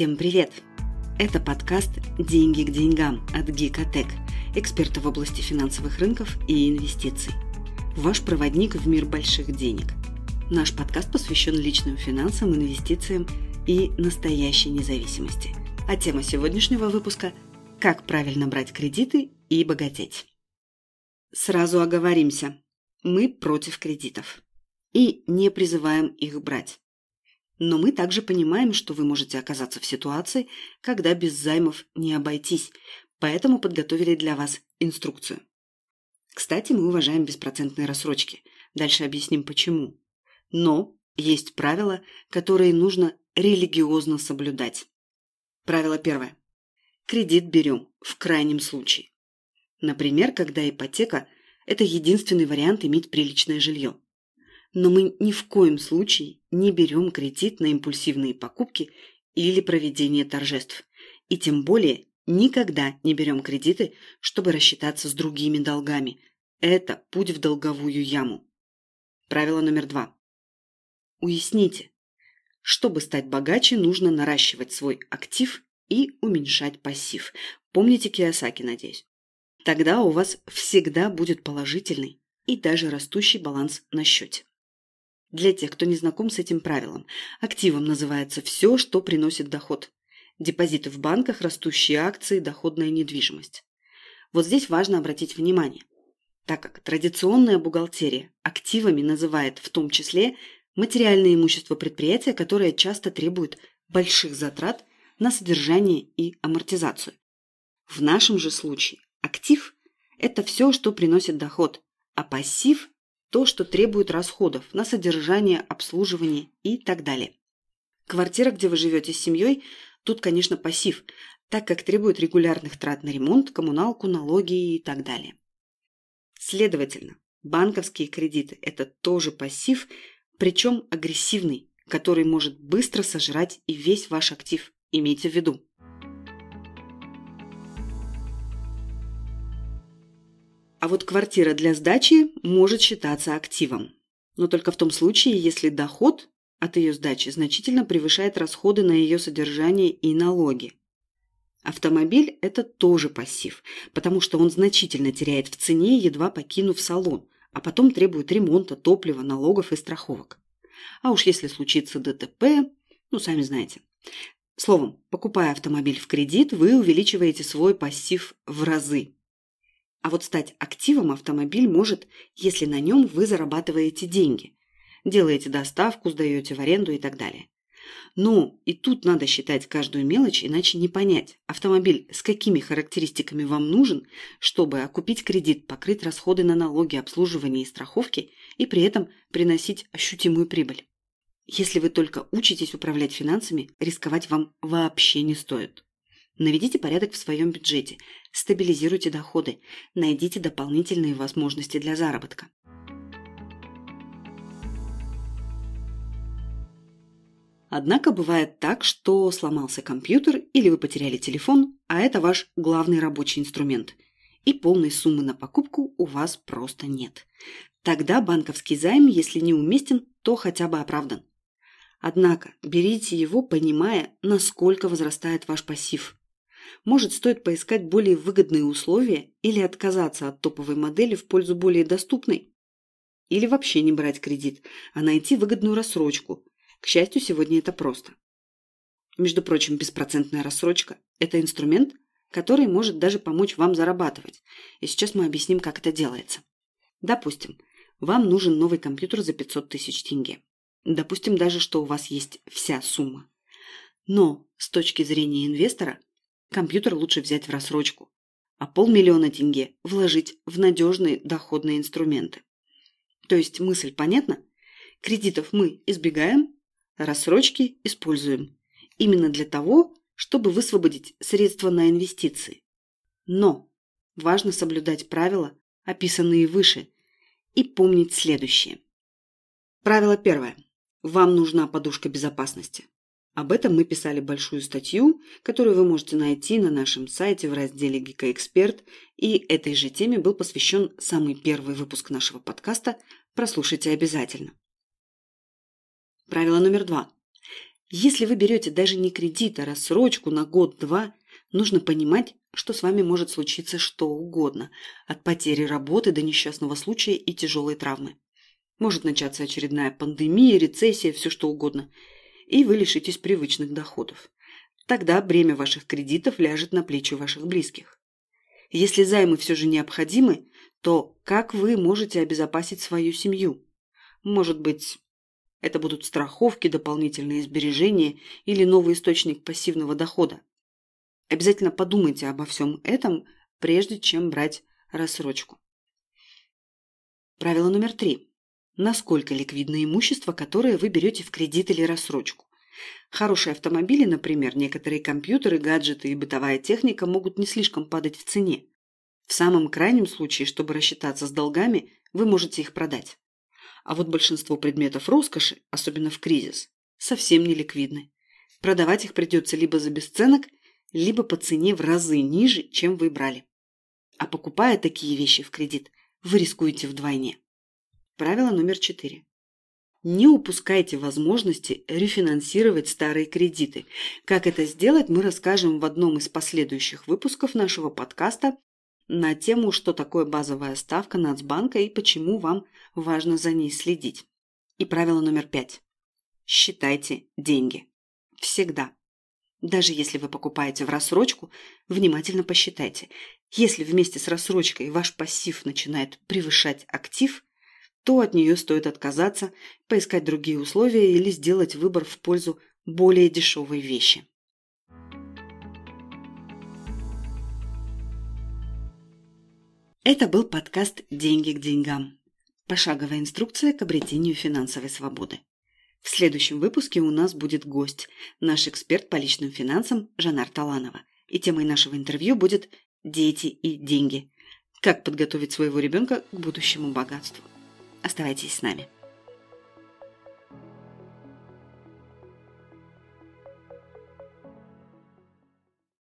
Всем привет! Это подкаст «Деньги к деньгам» от Гикотек, эксперта в области финансовых рынков и инвестиций. Ваш проводник в мир больших денег. Наш подкаст посвящен личным финансам, инвестициям и настоящей независимости. А тема сегодняшнего выпуска – как правильно брать кредиты и богатеть. Сразу оговоримся. Мы против кредитов. И не призываем их брать. Но мы также понимаем, что вы можете оказаться в ситуации, когда без займов не обойтись, поэтому подготовили для вас инструкцию. Кстати, мы уважаем беспроцентные рассрочки. Дальше объясним почему. Но есть правила, которые нужно религиозно соблюдать. Правило первое. Кредит берем в крайнем случае. Например, когда ипотека – это единственный вариант иметь приличное жилье. Но мы ни в коем случае не берем кредит на импульсивные покупки или проведение торжеств. И тем более никогда не берем кредиты, чтобы рассчитаться с другими долгами. Это путь в долговую яму. Правило номер два. Уясните, чтобы стать богаче, нужно наращивать свой актив и уменьшать пассив. Помните Киосаки, надеюсь. Тогда у вас всегда будет положительный и даже растущий баланс на счете. Для тех, кто не знаком с этим правилом, активом называется все, что приносит доход. Депозиты в банках, растущие акции, доходная недвижимость. Вот здесь важно обратить внимание, так как традиционная бухгалтерия активами называет в том числе материальное имущество предприятия, которое часто требует больших затрат на содержание и амортизацию. В нашем же случае актив – это все, что приносит доход, а пассив – то, что требует расходов на содержание, обслуживание и так далее. Квартира, где вы живете с семьей, тут, конечно, пассив, так как требует регулярных трат на ремонт, коммуналку, налоги и так далее. Следовательно, банковские кредиты – это тоже пассив, причем агрессивный, который может быстро сожрать и весь ваш актив. Имейте в виду. А вот квартира для сдачи может считаться активом. Но только в том случае, если доход от ее сдачи значительно превышает расходы на ее содержание и налоги. Автомобиль – это тоже пассив, потому что он значительно теряет в цене, едва покинув салон, а потом требует ремонта, топлива, налогов и страховок. А уж если случится ДТП, ну, сами знаете. Словом, покупая автомобиль в кредит, вы увеличиваете свой пассив в разы. А вот стать активом автомобиль может, если на нем вы зарабатываете деньги. Делаете доставку, сдаете в аренду и так далее. Но и тут надо считать каждую мелочь, иначе не понять, автомобиль с какими характеристиками вам нужен, чтобы окупить кредит, покрыть расходы на налоги, обслуживание и страховки и при этом приносить ощутимую прибыль. Если вы только учитесь управлять финансами, рисковать вам вообще не стоит. Наведите порядок в своем бюджете, стабилизируйте доходы, найдите дополнительные возможности для заработка. Однако бывает так, что сломался компьютер или вы потеряли телефон, а это ваш главный рабочий инструмент. И полной суммы на покупку у вас просто нет. Тогда банковский займ, если не уместен, то хотя бы оправдан. Однако берите его, понимая, насколько возрастает ваш пассив. Может, стоит поискать более выгодные условия или отказаться от топовой модели в пользу более доступной? Или вообще не брать кредит, а найти выгодную рассрочку. К счастью, сегодня это просто. Между прочим, беспроцентная рассрочка – это инструмент, который может даже помочь вам зарабатывать. И сейчас мы объясним, как это делается. Допустим, вам нужен новый компьютер за 500 тысяч тенге. Допустим даже, что у вас есть вся сумма. Но с точки зрения инвестора, компьютер лучше взять в рассрочку, а полмиллиона тенге вложить в надежные доходные инструменты. То есть мысль понятна? Кредитов мы избегаем, рассрочки используем. Именно для того, чтобы высвободить средства на инвестиции. Но важно соблюдать правила, описанные выше, и помнить следующее. Правило первое. Вам нужна подушка безопасности. Об этом мы писали большую статью, которую вы можете найти на нашем сайте в разделе «Гика Эксперт», и этой же теме был посвящен самый первый выпуск нашего подкаста. Прослушайте обязательно. Правило номер два. Если вы берете даже не кредит, а рассрочку на год-два, нужно понимать, что с вами может случиться что угодно, от потери работы до несчастного случая и тяжелой травмы. Может начаться очередная пандемия, рецессия, все что угодно. И вы лишитесь привычных доходов. Тогда бремя ваших кредитов ляжет на плечи ваших близких. Если займы все же необходимы, то как вы можете обезопасить свою семью? Может быть, это будут страховки, дополнительные сбережения или новый источник пассивного дохода. Обязательно подумайте обо всем этом, прежде чем брать рассрочку. Правило номер три. Насколько ликвидно имущество, которое вы берете в кредит или рассрочку? Хорошие автомобили, например, некоторые компьютеры, гаджеты и бытовая техника могут не слишком падать в цене. В самом крайнем случае, чтобы рассчитаться с долгами, вы можете их продать. А вот большинство предметов роскоши, особенно в кризис, совсем не ликвидны. Продавать их придется либо за бесценок, либо по цене в разы ниже, чем вы брали. А покупая такие вещи в кредит, вы рискуете вдвойне. Правило номер четыре. Не упускайте возможности рефинансировать старые кредиты. Как это сделать, мы расскажем в одном из последующих выпусков нашего подкаста на тему, что такое базовая ставка Нацбанка и почему вам важно за ней следить. И правило номер пять. Считайте деньги. Всегда. Даже если вы покупаете в рассрочку, внимательно посчитайте. Если вместе с рассрочкой ваш пассив начинает превышать актив, то от нее стоит отказаться, поискать другие условия или сделать выбор в пользу более дешевой вещи. Это был подкаст «Деньги к деньгам». Пошаговая инструкция к обретению финансовой свободы. В следующем выпуске у нас будет гость, наш эксперт по личным финансам Жанар Таланова. И темой нашего интервью будет «Дети и деньги». Как подготовить своего ребенка к будущему богатству. Оставайтесь с нами.